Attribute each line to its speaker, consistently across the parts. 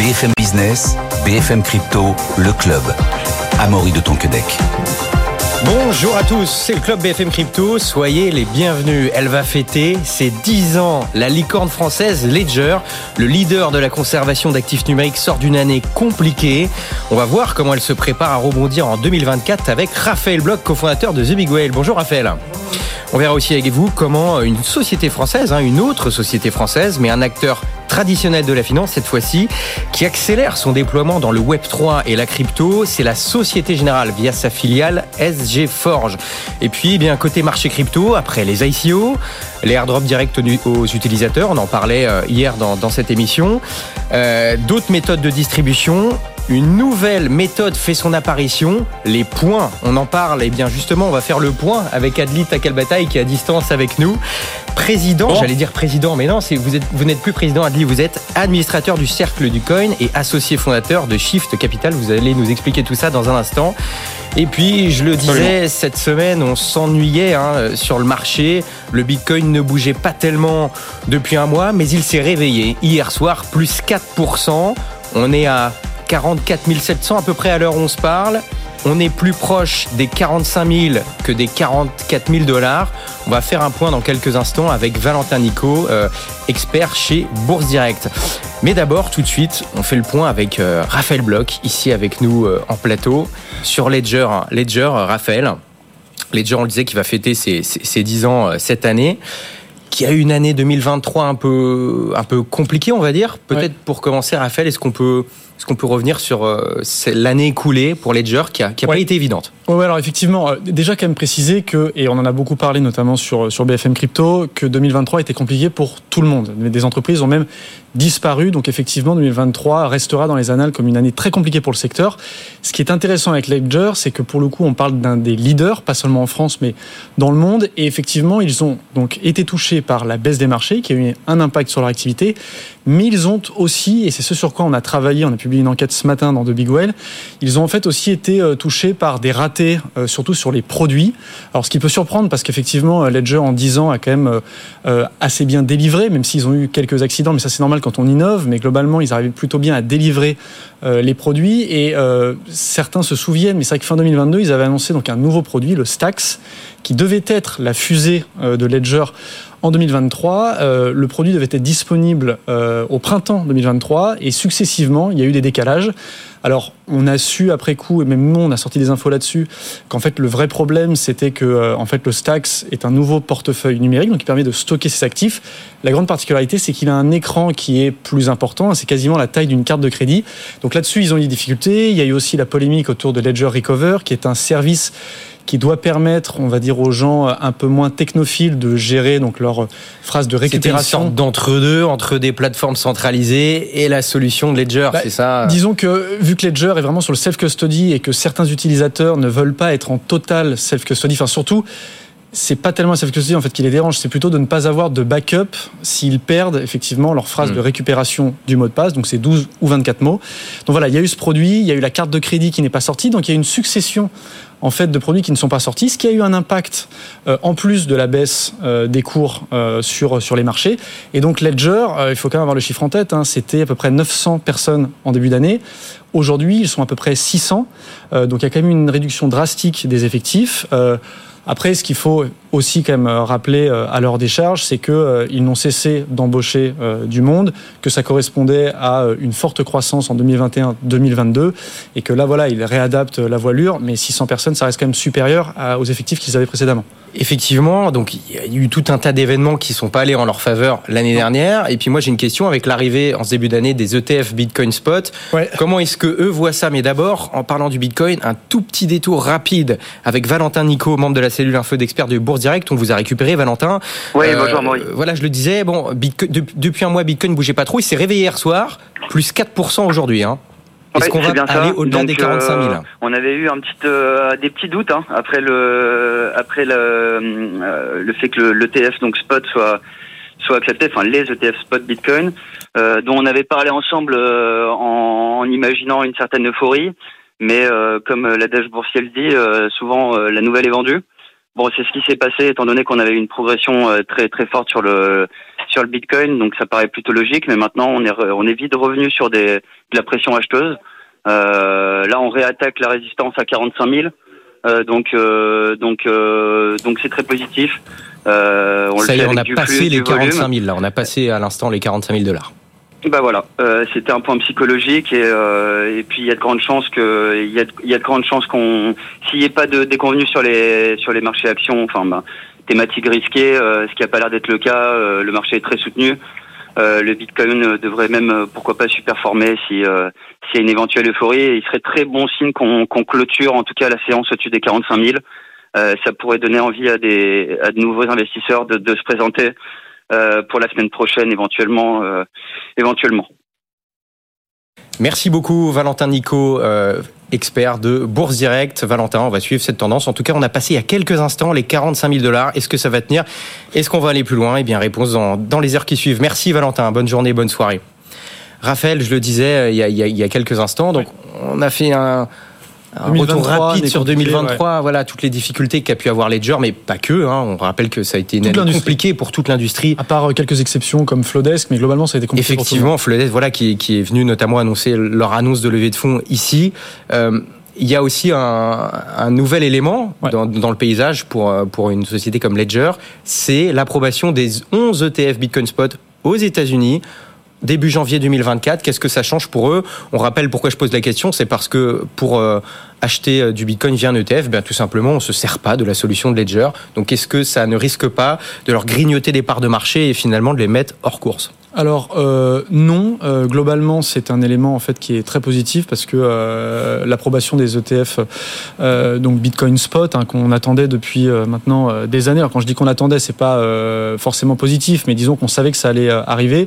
Speaker 1: BFM Business, BFM Crypto, le club. Amaury de Tonquedec.
Speaker 2: Bonjour à tous, c'est le club BFM Crypto, soyez les bienvenus. Elle va fêter ses 10 ans. La licorne française Ledger, le leader de la conservation d'actifs numériques, sort d'une année compliquée. On va voir comment elle se prépare à rebondir en 2024 avec Raphaël Bloch, cofondateur de The Big Whale. Bonjour Raphaël. On verra aussi avec vous comment une société française, hein, une autre société française, mais un acteur traditionnel de la finance cette fois-ci, qui accélère son déploiement dans le Web 3 et la crypto, c'est la Société Générale via sa filiale SG Forge. Et puis, eh bien côté marché crypto, après les ICO, les airdrops directs aux utilisateurs, on en parlait euh, hier dans, dans cette émission, euh, d'autres méthodes de distribution, une nouvelle méthode fait son apparition, les points. On en parle, et bien justement, on va faire le point avec Adli Takalbataille qui est à distance avec nous. Président, j'allais dire président, mais non, vous, êtes, vous n'êtes plus président Adli, vous êtes administrateur du Cercle du Coin et associé fondateur de Shift Capital. Vous allez nous expliquer tout ça dans un instant. Et puis, je le disais, cette semaine, on s'ennuyait hein, sur le marché. Le Bitcoin ne bougeait pas tellement depuis un mois, mais il s'est réveillé. Hier soir, plus 4%. On est à 44 700 à peu près à l'heure où on se parle. On est plus proche des 45 000 que des 44 000 dollars. On va faire un point dans quelques instants avec Valentin Nico, euh, expert chez Bourse Direct. Mais d'abord, tout de suite, on fait le point avec euh, Raphaël Bloch, ici avec nous euh, en plateau, sur Ledger. Ledger, Raphaël. Ledger, on le disait, qui va fêter ses, ses 10 ans cette année qui a eu une année 2023 un peu, un peu compliquée, on va dire. Peut-être pour commencer, Raphaël, est-ce qu'on peut est-ce qu'on peut revenir sur euh, l'année écoulée pour Ledger qui n'a qui a pas été évidente
Speaker 3: Oui, alors effectivement, euh, déjà quand même préciser que, et on en a beaucoup parlé notamment sur, sur BFM Crypto, que 2023 était compliqué pour tout le monde. Des entreprises ont même disparu, donc effectivement 2023 restera dans les annales comme une année très compliquée pour le secteur. Ce qui est intéressant avec Ledger, c'est que pour le coup on parle d'un des leaders, pas seulement en France mais dans le monde, et effectivement ils ont donc été touchés par la baisse des marchés qui a eu un impact sur leur activité, mais ils ont aussi, et c'est ce sur quoi on a travaillé, on a publié une enquête ce matin dans The Big Well, ils ont en fait aussi été euh, touchés par des ratés, euh, surtout sur les produits. Alors ce qui peut surprendre, parce qu'effectivement, euh, Ledger en 10 ans a quand même assez bien délivré, même s'ils ont eu quelques accidents, mais ça c'est normal quand on innove, mais globalement, ils arrivaient plutôt bien à délivrer les produits. Et certains se souviennent, mais c'est vrai que fin 2022, ils avaient annoncé donc un nouveau produit, le Stax, qui devait être la fusée de Ledger en 2023, euh, le produit devait être disponible euh, au printemps 2023 et successivement, il y a eu des décalages. Alors, on a su après coup, et même nous, on a sorti des infos là-dessus, qu'en fait, le vrai problème, c'était que euh, en fait, le Stax est un nouveau portefeuille numérique, donc qui permet de stocker ses actifs. La grande particularité, c'est qu'il a un écran qui est plus important, c'est quasiment la taille d'une carte de crédit. Donc là-dessus, ils ont eu des difficultés. Il y a eu aussi la polémique autour de Ledger Recover, qui est un service qui doit permettre, on va dire, aux gens un peu moins technophiles de gérer donc leur phrase de récupération.
Speaker 2: Une d'entre-deux, entre des plateformes centralisées et la solution de Ledger, bah, c'est ça
Speaker 3: Disons que vu que Ledger est vraiment sur le self-custody et que certains utilisateurs ne veulent pas être en total self-custody, enfin surtout c'est pas tellement self-custody en fait qui les dérange, c'est plutôt de ne pas avoir de backup s'ils perdent effectivement leur phrase hmm. de récupération du mot de passe, donc c'est 12 ou 24 mots. Donc voilà, il y a eu ce produit, il y a eu la carte de crédit qui n'est pas sortie, donc il y a une succession en fait de produits qui ne sont pas sortis, ce qui a eu un impact euh, en plus de la baisse euh, des cours euh, sur sur les marchés. Et donc Ledger, il faut quand même avoir le chiffre en tête, hein, c'était à peu près 900 personnes en début d'année. Aujourd'hui, ils sont à peu près 600. donc il y a quand même une réduction drastique des effectifs. Après, ce qu'il faut aussi quand même euh, rappeler euh, à leur décharge, c'est qu'ils euh, n'ont cessé d'embaucher du monde, que ça correspondait à une forte croissance en 2021-2022, et que là, voilà, ils réadaptent la voilure, mais 600 personnes, ça reste quand même supérieur aux effectifs qu'ils avaient précédemment.
Speaker 2: Effectivement, donc il y a eu tout un tas d'événements qui sont pas allés en leur faveur l'année dernière. Et puis moi j'ai une question avec l'arrivée en ce début d'année des ETF Bitcoin Spot. Comment est-ce que eux voient ça? Mais d'abord, en parlant du Bitcoin, un tout petit détour rapide avec Valentin Nico, membre de la cellule info d'experts de Bourse Direct. On vous a récupéré, Valentin.
Speaker 4: Oui, bonjour Maurice.
Speaker 2: Voilà, je le disais. Bon, depuis un mois, Bitcoin bougeait pas trop. Il s'est réveillé hier soir, plus 4% aujourd'hui. Hein. Est-ce qu'on va aller au-delà des 45 000 euh,
Speaker 4: On avait eu un petit, euh, des petits doutes hein, après le après le, euh, le fait que l'ETF donc spot soit soit accepté, enfin les ETF spot Bitcoin, dont on avait parlé ensemble en, imaginant une certaine euphorie, mais comme la boursier le dit, souvent la nouvelle est vendue. Bon, c'est ce qui s'est passé étant donné qu'on avait une progression très très forte sur le sur le Bitcoin, donc ça paraît plutôt logique. Mais maintenant, on est on est vite revenu sur des de la pression acheteuse. là, on réattaque la résistance à 45 000. donc donc donc c'est très positif.
Speaker 2: on Ça y est, on a passé les 45 000 là. On a passé à l'instant les 45 000 dollars.
Speaker 4: Bah voilà, euh, c'était un point psychologique et, euh, et puis il y a de grandes chances que il y a, y a de grandes chances qu'on s'il n'y ait pas de déconvenus sur les sur les marchés actions, enfin bah, thématique risquée, euh, ce qui a pas l'air d'être le cas, euh, le marché est très soutenu. Euh, le Bitcoin devrait même pourquoi pas superformer si s'il y a une éventuelle euphorie. Et il serait très bon signe qu'on qu'on clôture en tout cas la séance au-dessus des 45 000. ça pourrait donner envie à des à de nouveaux investisseurs de, de se présenter euh, pour la semaine prochaine éventuellement. Euh, éventuellement.
Speaker 2: Merci beaucoup Valentin Nico, euh, expert de Bourse Direct. Valentin, on va suivre cette tendance. En tout cas, on a passé il y a quelques instants les 45 000 dollars. Est-ce que ça va tenir? Est-ce qu'on va aller plus loin? Eh bien, réponse dans, dans les heures qui suivent. Merci Valentin, bonne journée, bonne soirée. Raphaël, je le disais il y a, il y a quelques instants, donc on a fait un, un retour rapide sur 2023, voilà toutes les difficultés qu'a pu avoir Ledger, mais pas que. Hein. On rappelle que ça a été une année compliquée pour toute l'industrie.
Speaker 3: À part euh, quelques exceptions comme Flodesk, mais globalement ça a été compliqué.
Speaker 2: Effectivement, Flodesk, voilà, qui, qui, est venu notamment annoncer leur annonce de levée de fonds ici. Euh, il y a aussi un, un nouvel élément dans, dans, le paysage pour, euh, pour une société comme Ledger, c'est l'approbation des 11 ETF Bitcoin Spot aux États-Unis début janvier 2024. Qu'est-ce que ça change pour eux? On rappelle pourquoi je pose la question, c'est parce que pour euh, acheter euh, du Bitcoin via un ETF, bien tout simplement, on se sert pas de la solution de Ledger. Donc est-ce que ça ne risque pas de leur grignoter des parts de marché et finalement de les mettre hors course?
Speaker 3: Alors euh, non, euh, globalement c'est un élément en fait qui est très positif parce que l'approbation des ETF, donc Bitcoin Spot, hein, qu'on attendait depuis maintenant des années. Alors quand je dis qu'on attendait, c'est pas forcément positif, mais disons qu'on savait que ça allait arriver.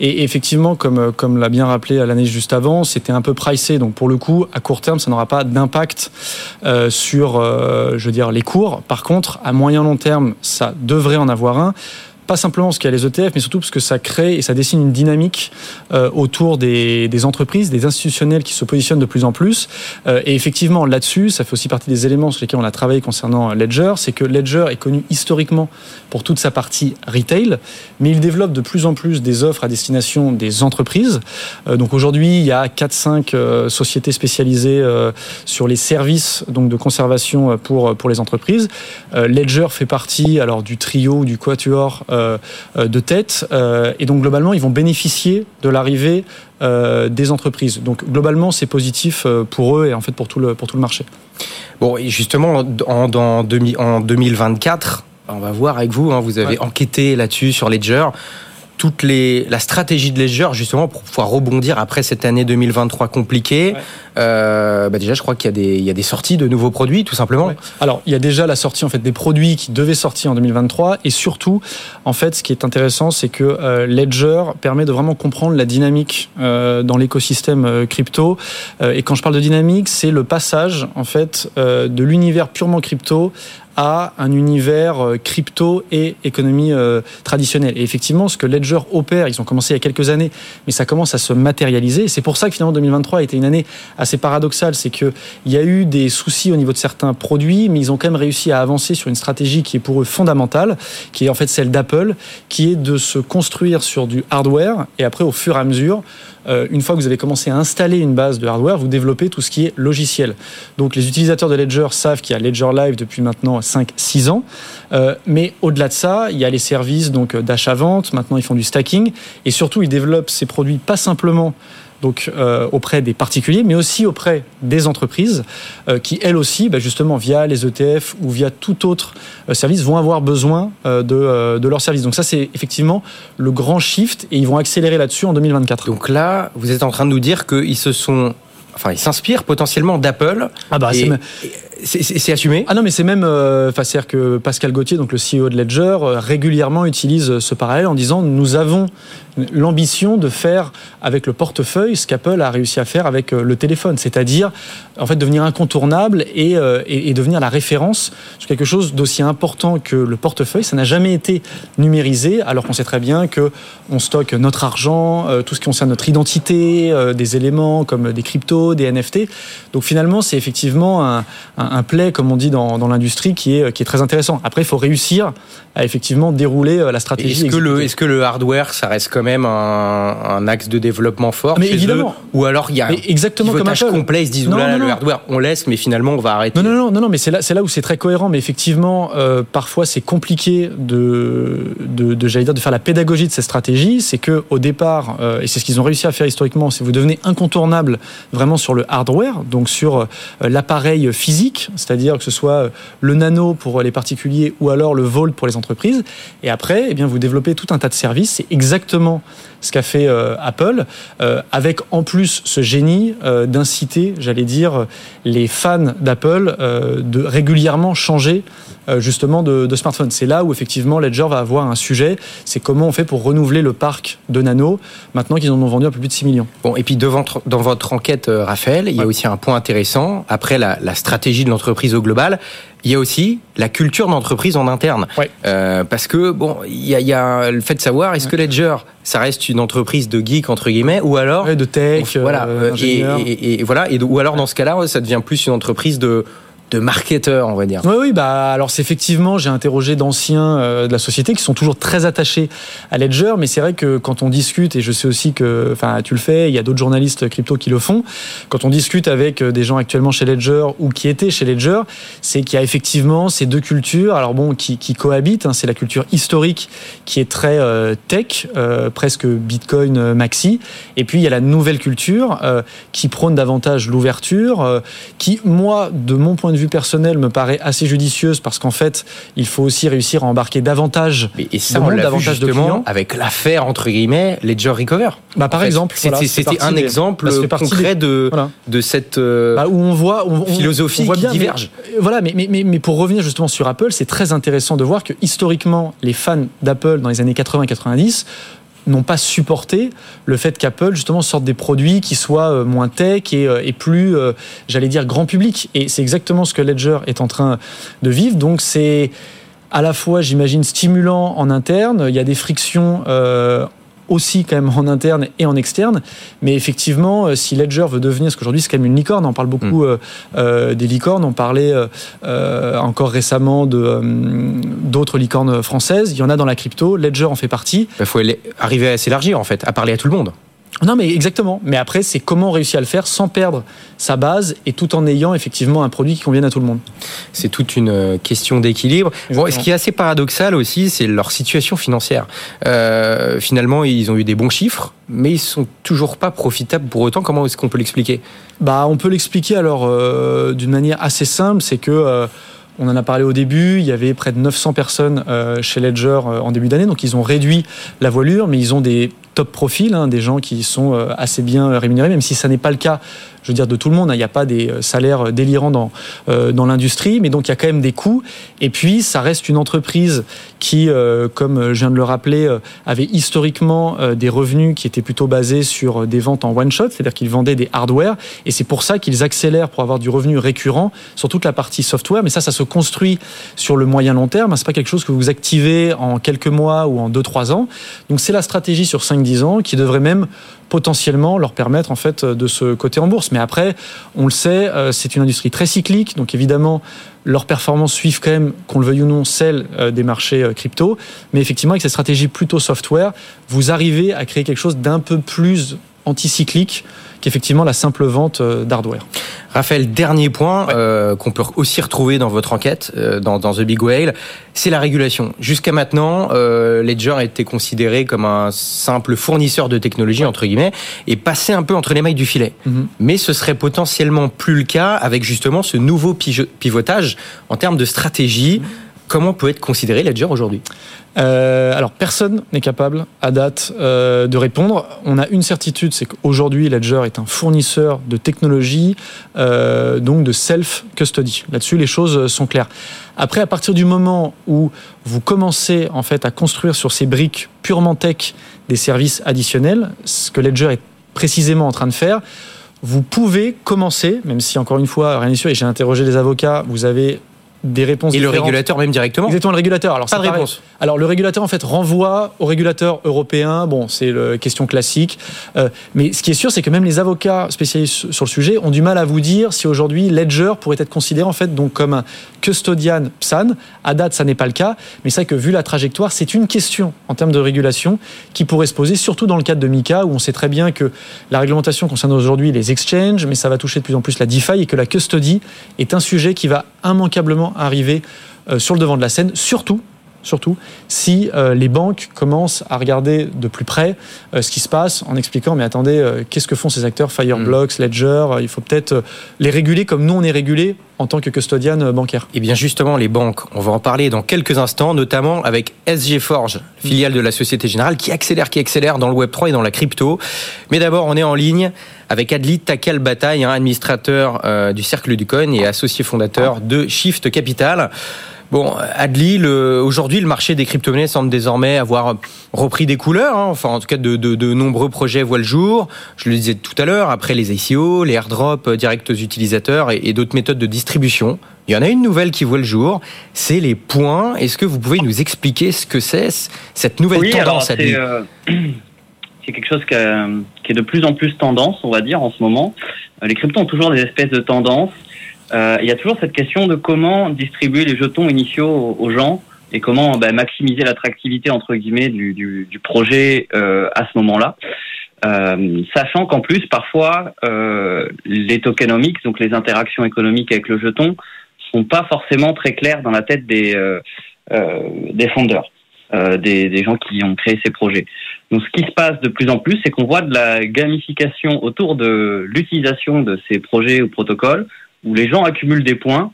Speaker 3: Et effectivement, comme comme l'a bien rappelé l'année juste avant, c'était un peu pricé. Donc pour le coup, à court terme, ça n'aura pas d'impact sur, je veux les cours. Par contre, à moyen long terme, ça devrait en avoir un pas simplement parce qu'il y a les ETF, mais surtout parce que ça crée et ça dessine une dynamique euh, autour des, des, entreprises, des institutionnels qui se positionnent de plus en plus. Euh, et effectivement, là-dessus, ça fait aussi partie des éléments sur lesquels on a travaillé concernant Ledger, c'est que Ledger est connu historiquement pour toute sa partie retail, mais il développe de plus en plus des offres à destination des entreprises. Euh, donc aujourd'hui, il y a 4-5 euh, sociétés spécialisées euh, sur les services donc de conservation pour, pour les entreprises. Euh, Ledger fait partie alors du trio du quatuor euh, euh, de tête. Euh, et donc globalement, ils vont bénéficier de l'arrivée des entreprises. Donc globalement, c'est positif pour eux et en fait pour tout le, pour tout le marché.
Speaker 2: Bon, et justement, en, en 2024, on va voir avec vous, hein, vous avez ouais. enquêté là-dessus sur Ledger toute les, la stratégie de Ledger justement pour pouvoir rebondir après cette année 2023 compliquée. Ouais. Euh, bah déjà, je crois qu'il y a des il y a des sorties de nouveaux produits, tout simplement. Ouais.
Speaker 3: Alors, il y a déjà la sortie en fait des produits qui devaient sortir en 2023, et surtout, en fait, ce qui est intéressant, c'est que euh, Ledger permet de vraiment comprendre la dynamique euh, dans l'écosystème crypto. Et quand je parle de dynamique, c'est le passage en fait de l'univers purement crypto à un univers euh, crypto et économie euh, traditionnelle. Et effectivement, ce que Ledger opère, ils ont commencé il y a quelques années, mais ça commence à se matérialiser. C'est pour ça que finalement 2023 a été une année assez paradoxale. C'est qu'il y a eu des soucis au niveau de certains produits, mais ils ont quand même réussi à avancer sur une stratégie qui est pour eux fondamentale, qui est en fait celle d'Apple, qui est de se construire sur du hardware et après, au fur et à mesure, euh, une fois que vous avez commencé à installer une base de hardware, vous développez tout ce qui est logiciel. Donc les utilisateurs de Ledger savent qu'il y a Ledger Live depuis maintenant 5-6 ans. Euh, mais au-delà de ça, il y a les services donc d'achat-vente. Maintenant, ils font du stacking et surtout, ils développent ces produits pas simplement donc euh, auprès des particuliers, mais aussi auprès des entreprises euh, qui, elles aussi, bah, justement via les ETF ou via tout autre euh, service, vont avoir besoin de, de leurs services. Donc ça, c'est effectivement le grand shift et ils vont accélérer là-dessus en 2024.
Speaker 2: Donc là, vous êtes en train de nous dire qu'ils se sont enfin, ils s'inspirent potentiellement d'Apple.
Speaker 3: Ah bah,
Speaker 2: et, c'est assumé?
Speaker 3: Ah non, mais c'est même, euh, c'est-à-dire que Pascal Gauthier, donc le CEO de Ledger, euh, régulièrement utilise ce parallèle en disant nous avons l'ambition de faire avec le portefeuille ce qu'Apple a réussi à faire avec euh, le téléphone, c'est-à-dire en fait devenir incontournable et, euh, devenir la référence sur quelque chose d'aussi important que le portefeuille. Ça n'a jamais été numérisé, alors qu'on sait très bien que on stocke notre argent, euh, tout ce qui concerne notre identité, euh, des éléments comme des cryptos, des NFT. Donc finalement, c'est effectivement un un, play, comme on dit dans, dans l'industrie, qui est, qui est très intéressant. Après, il faut réussir à effectivement dérouler la stratégie.
Speaker 2: Est-ce que, le, est-ce que le hardware, ça reste quand même un, un axe de développement fort
Speaker 3: Mais évidemment.
Speaker 2: Ou alors il y a
Speaker 3: un exactement comme Apple.
Speaker 2: complet, ils se disent, non, le hardware, on laisse, mais finalement, on va arrêter.
Speaker 3: Non, non, non, non, non mais c'est là, c'est là où c'est très cohérent. Mais effectivement, euh, parfois, c'est compliqué de, de, de j'allais dire, de faire la pédagogie de cette stratégie. C'est que au départ, euh, et c'est ce qu'ils ont réussi à faire historiquement, c'est vous devenez incontournable vraiment sur le hardware, donc sur euh, l'appareil physique, c'est-à-dire que ce soit le nano pour les particuliers ou alors le volt pour les entreprises. Et après, eh vous développez tout un tas de services. C'est exactement ce qu'a fait euh, Apple, euh, avec en plus ce génie euh, d'inciter, j'allais dire, les fans d'Apple de régulièrement changer justement de, de smartphone. C'est là où effectivement Ledger va avoir un sujet, c'est comment on fait pour renouveler le parc de Nano, maintenant qu'ils en ont vendu un peu plus de 6 millions.
Speaker 2: Bon, et puis devant, dans votre enquête, Raphaël, il y a aussi un point intéressant, après la, la stratégie de l'entreprise au global, il y a aussi la culture d'entreprise en interne. Euh, parce que, bon, il y a, y a, le fait de savoir, est-ce que Ledger, ça reste une entreprise de geek, entre guillemets, ou alors...
Speaker 3: de tech,
Speaker 2: voilà, euh, et, et, et, voilà, et, ou alors dans ce cas-là, ça devient plus une entreprise de de marketeurs, on va dire.
Speaker 3: Oui, oui, bah alors c'est effectivement, j'ai interrogé d'anciens euh, de la société qui sont toujours très attachés à Ledger, mais c'est vrai que quand on discute, et je sais aussi que, enfin, tu le fais, il y a d'autres journalistes crypto qui le font, quand on discute avec euh, des gens actuellement chez Ledger ou qui étaient chez Ledger, c'est qu'il y a effectivement ces deux cultures, alors bon, qui, qui cohabitent. Hein, c'est la culture historique qui est très euh, tech, presque Bitcoin maxi, et puis il y a la nouvelle culture qui prône davantage l'ouverture, qui, moi, de mon point de vue personnel me paraît assez judicieuse parce qu'en fait, il faut aussi réussir à embarquer davantage
Speaker 2: et ça, de monde, davantage de clients. Avec l'affaire, entre guillemets, Ledger Recover.
Speaker 3: Bah, par exemple.
Speaker 2: C'était un exemple bah, concret de, de cette euh,
Speaker 3: bah, où on voit, on,
Speaker 2: philosophie qui diverge.
Speaker 3: voilà, mais, mais, mais, mais, pour revenir justement sur Apple, c'est très intéressant de voir que historiquement, les fans d'Apple dans les années 80-90 n'ont pas supporté le fait qu'Apple justement sorte des produits qui soient euh, moins tech et, euh, plus, euh, j'allais dire, grand public. Et c'est exactement ce que Ledger est en train de vivre. Donc c'est à la fois, j'imagine, stimulant en interne. Il y a des frictions aussi quand même en interne et en externe. Mais effectivement, euh, si Ledger veut devenir, parce qu'aujourd'hui c'est quand même une licorne, on parle beaucoup mm. euh, euh, des licornes, on parlait encore récemment d'autres licornes françaises, il y en a dans la crypto, Ledger en fait partie.
Speaker 2: Il faut arriver à s'élargir en fait, à parler à tout le monde.
Speaker 3: Non, mais exactement. Mais après, c'est comment on réussit à le faire sans perdre sa base et tout en ayant effectivement un produit qui convienne à tout le monde.
Speaker 2: C'est toute une euh, question d'équilibre. Bon, ce qui est assez paradoxal aussi, c'est leur situation financière. Euh, finalement, ils ont eu des bons chiffres, mais ils sont toujours pas profitables pour autant. Comment est-ce qu'on peut l'expliquer?
Speaker 3: Bah, on peut l'expliquer alors euh, d'une manière assez simple, c'est que euh, on en a parlé au début, il y avait près de 900 personnes chez Ledger en début d'année, donc ils ont réduit la voilure, mais ils ont des top profils, hein, des gens qui sont euh, assez bien rémunérés, même si ça n'est pas le cas je veux dire, de tout le monde. Hein. Il n'y a pas des euh, salaires euh, délirants dans, euh, dans l'industrie, mais donc il y a quand même des coûts. Et puis, ça reste une entreprise qui, comme je viens de le rappeler, avait historiquement des revenus qui étaient plutôt basés sur des ventes en one-shot, c'est-à-dire qu'ils vendaient des hardware. Et c'est pour ça qu'ils accélèrent pour avoir du revenu récurrent sur toute la partie software. Mais ça, ça se construit sur le moyen long terme. C'est pas quelque chose que vous activez en quelques mois ou en 2-3 ans. Donc, c'est la stratégie sur 5-10 ans qui devrait même potentiellement leur permettre en fait de se coter en bourse. Mais après, on le sait, euh, c'est une industrie très cyclique, donc évidemment leurs performances suivent quand même, qu'on le veuille ou non, celles euh, des marchés euh, crypto. Mais effectivement, avec cette stratégie plutôt software, vous arrivez à créer quelque chose d'un peu plus anticyclique qu'effectivement la simple vente d'hardware.
Speaker 2: Raphaël, dernier point euh, qu'on peut aussi retrouver dans votre enquête, euh, dans, dans, The Big Whale, c'est la régulation. Jusqu'à maintenant, euh, Ledger a été considéré comme un simple fournisseur de technologie, entre guillemets, et passé un peu entre les mailles du filet. Mhm. Mais ce serait potentiellement plus le cas avec justement ce nouveau pivotage en termes de stratégie. Mhm. Comment peut être considéré Ledger aujourd'hui
Speaker 3: euh, alors personne n'est capable à date euh, de répondre. On a une certitude, c'est qu'aujourd'hui Ledger est un fournisseur de technologie, euh, donc de self-custody. Là-dessus, les choses sont claires. Après, à partir du moment où vous commencez en fait à construire sur ces briques purement tech des services additionnels, ce que Ledger est précisément en train de faire, vous pouvez commencer, même si encore une fois rien n'est sûr, et j'ai interrogé les avocats, vous avez des réponses.
Speaker 2: Et
Speaker 3: différentes.
Speaker 2: le régulateur même directement
Speaker 3: Exactement, le régulateur. Alors,
Speaker 2: Pas de
Speaker 3: pareil.
Speaker 2: réponse.
Speaker 3: Alors, le régulateur, en fait, renvoie au régulateur européen. Bon, c'est la question classique. Euh, mais ce qui est sûr, c'est que même les avocats spécialistes sur le sujet ont du mal à vous dire si aujourd'hui Ledger pourrait être considéré, en fait, donc comme un custodian PSAN. À date, ça n'est pas le cas. Mais c'est vrai que vu la trajectoire, c'est une question en termes de régulation qui pourrait se poser, surtout dans le cadre de MICA, où on sait très bien que la réglementation concerne aujourd'hui les exchanges, mais ça va toucher de plus en plus la DeFi et que la custody est un sujet qui va immanquablement arriver euh, sur le devant de la scène, surtout surtout si euh, les banques commencent à regarder de plus près euh, ce qui se passe en expliquant mais attendez euh, qu'est-ce que font ces acteurs? Fireblocks, Ledger euh, il faut peut-être les réguler comme nous on est régulé en tant que custodian bancaire.
Speaker 2: Et bien justement, les banques, on va en parler dans quelques instants, notamment avec SG Forge, filiale de la Société Générale, qui accélère, qui accélère dans le Web3 et dans la crypto. Mais d'abord, on est en ligne avec Adli Takal Bataille, hein, administrateur du Cercle du Coin et associé fondateur de Shift Capital. Bon, Adli, aujourd'hui, le marché des crypto-monnaies semble désormais avoir repris des couleurs. hein. Enfin, en tout cas, de, de- de nombreux projets voient le jour. Je le disais tout à l'heure, après les ICO, les airdrops euh, directs aux utilisateurs et, et d'autres méthodes de distribution. Il y en a une nouvelle qui voit le jour, c'est les points. Est-ce que vous pouvez nous expliquer ce que c'est, cette nouvelle
Speaker 5: Oui,
Speaker 2: tendance, Adli?
Speaker 5: c'est euh, c'est quelque chose qui, a- qui est de plus en plus tendance, on va dire, en ce moment. Euh, Les cryptos ont toujours des espèces de tendances. Euh, il y a toujours cette question de comment distribuer les jetons initiaux aux, gens et comment bah, maximiser l'attractivité entre guillemets du, du, du projet euh, à ce moment-là. Euh, sachant qu'en plus, parfois, euh, les tokenomics, donc les interactions économiques avec le jeton, sont pas forcément très claires dans la tête des, euh, euh, des fondeurs, des, des gens qui ont créé ces projets. Donc, ce qui se passe de plus en plus, c'est qu'on voit de la gamification autour de l'utilisation de ces projets ou protocoles, où les gens accumulent des points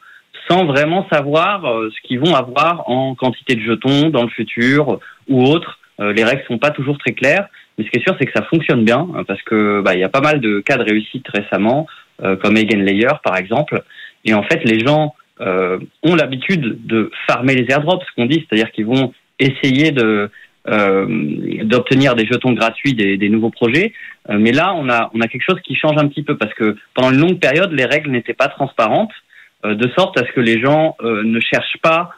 Speaker 5: sans vraiment savoir euh, ce qu'ils vont avoir en quantité de jetons dans le futur ou autre. Euh, les règles sont pas toujours très claires. Mais ce qui est sûr, c'est que ça fonctionne bien euh, parce que bah, il y a pas mal de cas de réussite récemment, euh, comme Eigenlayer par exemple. Et en fait, les gens euh, ont l'habitude de farmer les airdrops, ce qu'on dit, c'est-à-dire qu'ils vont essayer de d'obtenir des jetons gratuits des, des nouveaux projets. Euh, mais là, on a on a quelque chose qui change un petit peu parce que pendant une longue période, les règles n'étaient pas transparentes, euh, de sorte à ce que les gens euh, ne cherchent pas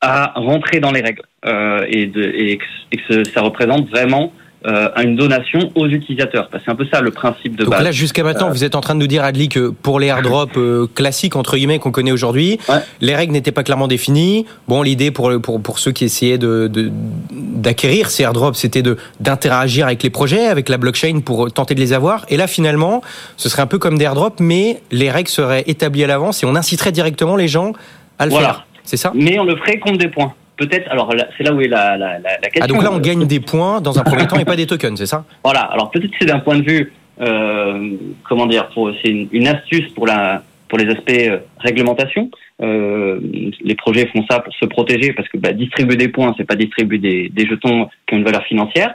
Speaker 5: à rentrer dans les règles euh, et, de, et que ça représente vraiment euh, une donation aux utilisateurs. C'est un peu ça le principe de
Speaker 2: Donc
Speaker 5: base.
Speaker 2: là, jusqu'à maintenant, vous êtes en train de nous dire, Adli, que pour les airdrops euh, classiques, entre guillemets, qu'on connaît aujourd'hui,
Speaker 5: Ouais.
Speaker 2: les règles n'étaient pas clairement définies. Bon, l'idée pour, pour, pour ceux qui essayaient de, de- d'acquérir ces airdrops, c'était de, d'interagir avec les projets, avec la blockchain pour tenter de les avoir. Et là, finalement, ce serait un peu comme des airdrops, mais les règles seraient établies à l'avance et on inciterait directement les gens à le
Speaker 5: Voilà.
Speaker 2: faire. C'est ça?
Speaker 5: Mais on le ferait contre des points. Peut-être. Alors c'est là où est la, la, la, la question.
Speaker 2: Ah, donc là, on gagne des points dans un premier temps et pas des tokens, c'est ça?
Speaker 5: Voilà. Alors peut-être c'est d'un point de vue, euh, comment dire, pour, c'est une, une astuce pour la, pour les aspects euh, réglementation. Euh, les projets font ça pour se protéger parce que bah, distribuer des points, c'est pas distribuer des, des jetons qui ont une valeur financière.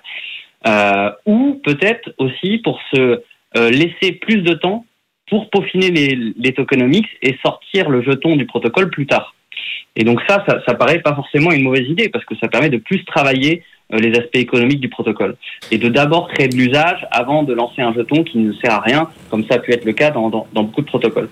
Speaker 5: Euh, ou peut-être aussi pour se euh, laisser plus de temps pour peaufiner les, les tokenomics et sortir le jeton du protocole plus tard. Et donc ça, ça, ça paraît pas forcément une mauvaise idée parce que ça permet de plus travailler euh, les aspects économiques du protocole et de d'abord créer de l'usage avant de lancer un jeton qui ne sert à rien, comme ça a pu être le cas dans, dans, dans beaucoup de protocoles.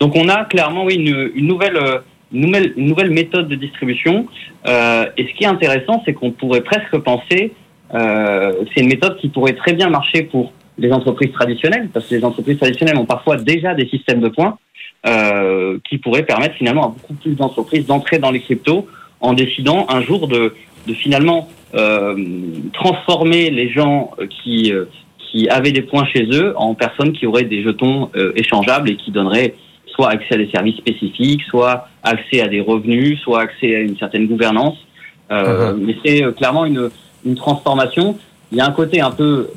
Speaker 5: Donc on a clairement oui une, une nouvelle euh, nouvelle une nouvelle méthode de distribution. Euh, et ce qui est intéressant, c'est qu'on pourrait presque penser euh, c'est une méthode qui pourrait très bien marcher pour les entreprises traditionnelles, parce que les entreprises traditionnelles ont parfois déjà des systèmes de points euh, qui pourraient permettre finalement à beaucoup plus d'entreprises d'entrer dans les cryptos en décidant un jour de, de finalement euh, transformer les gens qui, euh, qui avaient des points chez eux en personnes qui auraient des jetons euh, échangeables et qui donneraient soit accès à des services spécifiques, soit accès à des revenus, soit accès à une certaine gouvernance. Euh, Mais c'est euh, clairement une, une transformation. Il y a un côté un peu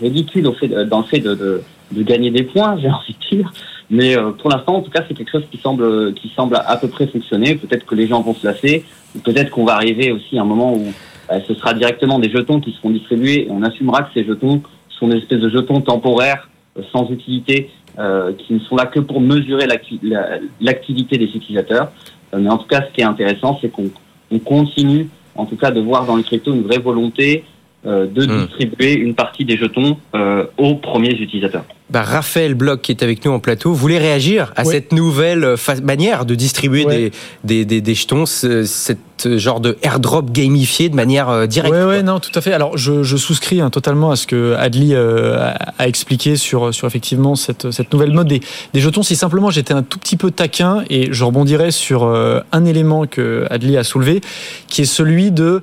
Speaker 5: ridicule au fait de- dans le fait de, de, de gagner des points, j'ai envie de dire. Mais euh, pour l'instant, en tout cas, c'est quelque chose qui semble qui semble à peu près fonctionner. Peut-être que les gens vont se lasser, peut-être qu'on va arriver aussi à un moment où euh, ce sera directement des jetons qui seront distribués. On assumera que ces jetons sont des espèces de jetons temporaires euh, sans utilité, euh, qui ne sont là que pour mesurer l'acti- la- l'activité des utilisateurs. Mais en tout cas, ce qui est intéressant, c'est qu'on on continue, en tout cas, de voir dans les cryptos une vraie volonté euh, de
Speaker 2: Hmm.
Speaker 5: distribuer une partie des jetons euh, aux premiers utilisateurs.
Speaker 2: Bah, Raphaël Bloch, qui est avec nous en plateau, voulait réagir à
Speaker 3: Oui.
Speaker 2: cette nouvelle euh, manière de distribuer des, des, des, des jetons, ce- cette genre de airdrop gamifié de manière directe. Quoi.
Speaker 3: ouais, non, tout à fait. Alors, je, je souscris hein, totalement à ce que Adli euh, a, a expliqué sur, sur effectivement cette, cette nouvelle mode des, des jetons. Si simplement j'étais un tout petit peu taquin et je rebondirais sur euh, un élément que Adli a soulevé, qui est celui de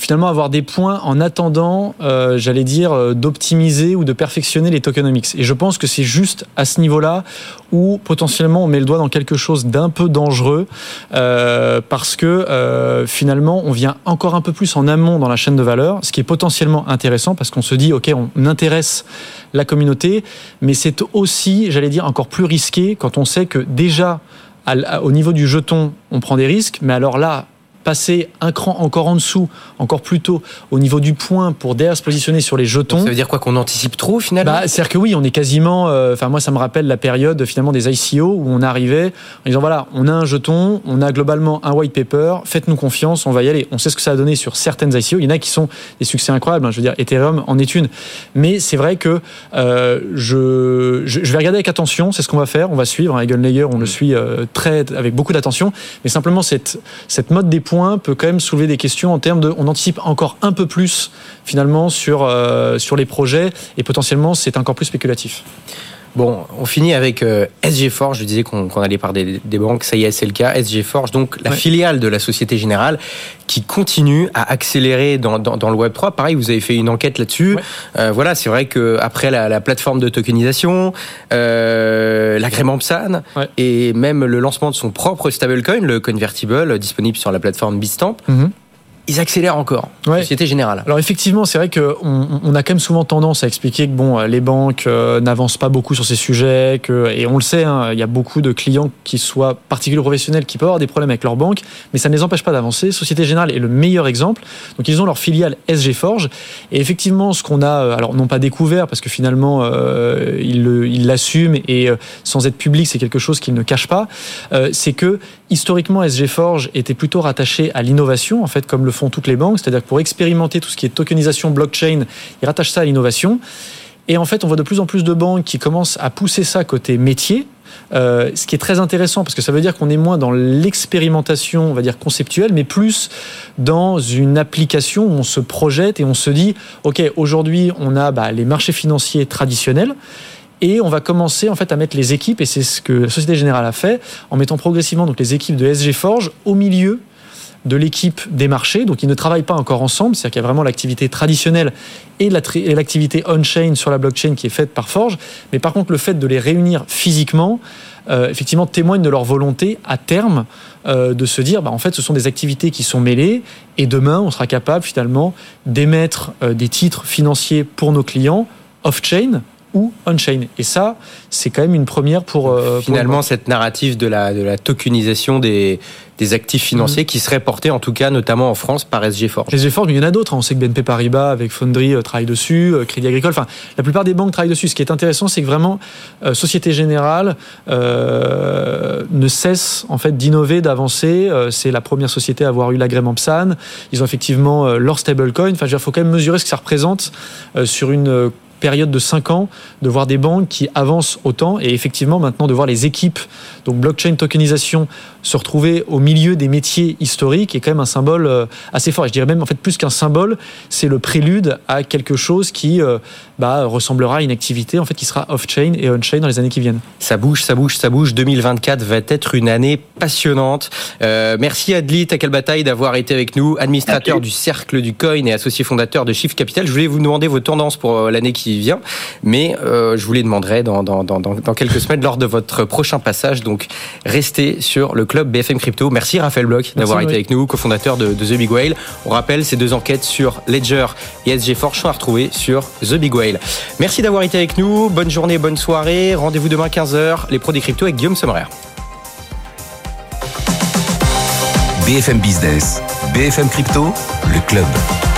Speaker 3: finalement avoir des points en attendant, euh, j'allais dire, euh, d'optimiser ou de perfectionner les tokenomics. Et je pense que c'est juste à ce niveau-là où potentiellement on met le doigt dans quelque chose d'un peu dangereux euh, parce que finalement on vient encore un peu plus en amont dans la chaîne de valeur, ce qui est potentiellement intéressant parce qu'on se dit ok on intéresse la communauté, mais c'est aussi, j'allais dire, encore plus risqué quand on sait que déjà au niveau du jeton on prend des risques, mais alors là passer un cran encore en dessous, encore plus tôt, au niveau du point pour derrière se positionner sur les
Speaker 2: Donc,
Speaker 3: jetons.
Speaker 2: ça veut dire quoi qu'on anticipe trop finalement
Speaker 3: Bah, c'est-à-dire que oui, on est quasiment. euh, Enfin, moi, ça me rappelle la période finalement des ICO où on arrivait en disant voilà, on a un jeton, on a globalement un white paper, faites-nous confiance, on va y aller. On sait ce que ça a donné sur certaines ICO. Il y en a qui sont des succès incroyables. hein, je veux dire, Ethereum en est une. Mais c'est vrai que euh, je, je, je vais regarder avec attention. C'est ce qu'on va faire. On va suivre. Hein, Layer, on le suit euh, très avec beaucoup d'attention. Mais simplement cette cette mode des points peut quand même soulever des questions en termes de. On anticipe encore un peu plus finalement sur euh, sur les projets et potentiellement c'est encore plus spéculatif.
Speaker 2: Bon, on finit avec euh, SG Forge. Je disais qu'on allait parler des, des banques. Ça y est, c'est le cas. SG Forge, donc la
Speaker 3: Ouais.
Speaker 2: filiale de la Société Générale, qui continue à accélérer dans, dans, dans le Web 3. Pareil, vous avez fait une enquête là-dessus.
Speaker 3: Ouais.
Speaker 2: Euh, voilà, c'est vrai que après la, la plateforme de tokenisation, euh, l'agrément PSAN
Speaker 3: Ouais.
Speaker 2: et même le lancement de son propre stablecoin, le Convertible, disponible sur la plateforme Bitstamp, ils accélèrent encore.
Speaker 3: Ouais.
Speaker 2: Société Générale.
Speaker 3: Alors effectivement, c'est vrai qu'on on a quand même souvent tendance à expliquer que bon, les banques euh, n'avancent pas beaucoup sur ces sujets, que, et on le sait, hein, il y a beaucoup de clients qui soient particuliers professionnels qui peuvent avoir des problèmes avec leur banque, mais ça ne les empêche pas d'avancer. Société Générale est le meilleur exemple. Donc ils ont leur filiale SG Forge, et effectivement, ce qu'on a, euh, alors non pas découvert, parce que finalement euh, ils l'assument et euh, sans être public, c'est quelque chose qu'ils ne cachent pas, c'est que historiquement SG Forge était plutôt rattaché à l'innovation, en fait, comme le font toutes les banques, c'est-à-dire pour expérimenter tout ce qui est tokenisation, blockchain, ils rattachent ça à l'innovation. Et en fait, on voit de plus en plus de banques qui commencent à pousser ça côté métier. euh, ce qui est très intéressant parce que ça veut dire qu'on est moins dans l'expérimentation, on va dire conceptuelle, mais plus dans une application où on se projette et on se dit, ok, aujourd'hui on a bah, les marchés financiers traditionnels. Et on va commencer en fait à mettre les équipes, et c'est ce que la Société Générale a fait, en mettant progressivement donc les équipes de SG Forge au milieu de l'équipe des marchés. Donc ils ne travaillent pas encore ensemble, c'est-à-dire qu'il y a vraiment l'activité traditionnelle et l'activité on-chain sur la blockchain qui est faite par Forge. Mais par contre, le fait de les réunir physiquement, euh, effectivement, témoigne de leur volonté à terme euh, de se dire, bah, en fait, ce sont des activités qui sont mêlées, et demain, on sera capable finalement d'émettre euh, des titres financiers pour nos clients off-chain ou on-chain. Et ça, c'est quand même une première pour... euh, pour
Speaker 2: Finalement, cette narrative de la, de la tokenisation des, des actifs
Speaker 3: Mhm.
Speaker 2: financiers qui serait portée, en tout cas, notamment en France, par SG Forge.
Speaker 3: Mais il y en a d'autres. hein. On sait que BNP Paribas avec Foundry euh, travaille dessus, euh, Crédit Agricole. Enfin, la plupart des banques travaillent dessus. Ce qui est intéressant, c'est que vraiment, Société Générale euh, ne cesse en fait d'innover, d'avancer. C'est la première société à avoir eu l'agrément PSAN. Ils ont effectivement leur stablecoin. Enfin, il faut quand même mesurer ce que ça représente sur une période de 5 ans de voir des banques qui avancent autant et effectivement maintenant de voir les équipes donc blockchain tokenisation se retrouver au milieu des métiers historiques est quand même un symbole euh, assez fort. Et je dirais même en fait plus qu'un symbole, c'est le prélude à quelque chose qui euh, bah, ressemblera à une activité en fait qui sera off-chain et on-chain dans les années qui viennent.
Speaker 2: Ça bouge, ça bouge, ça bouge. 2024 va être une année passionnante. Euh, merci Adli Takalbataille d'avoir été avec nous, administrateur
Speaker 5: Merci.
Speaker 2: du Cercle du Coin et associé fondateur de Shift Capital. Je voulais vous demander vos tendances pour euh, l'année qui vient, mais euh, je vous les demanderai dans, dans, dans, dans dans quelques semaines lors de votre prochain passage. Donc restez sur le club BFM Crypto. Merci Raphaël Bloch d'avoir été avec nous, cofondateur de, de The Big Whale. On rappelle ces deux enquêtes sur Ledger et SG sont à retrouver sur The Big Whale. Merci d'avoir été avec nous. Bonne journée, bonne soirée. Rendez-vous demain 15h, les pros des cryptos avec Guillaume Sommerer.
Speaker 1: BFM Business, BFM Crypto, le club.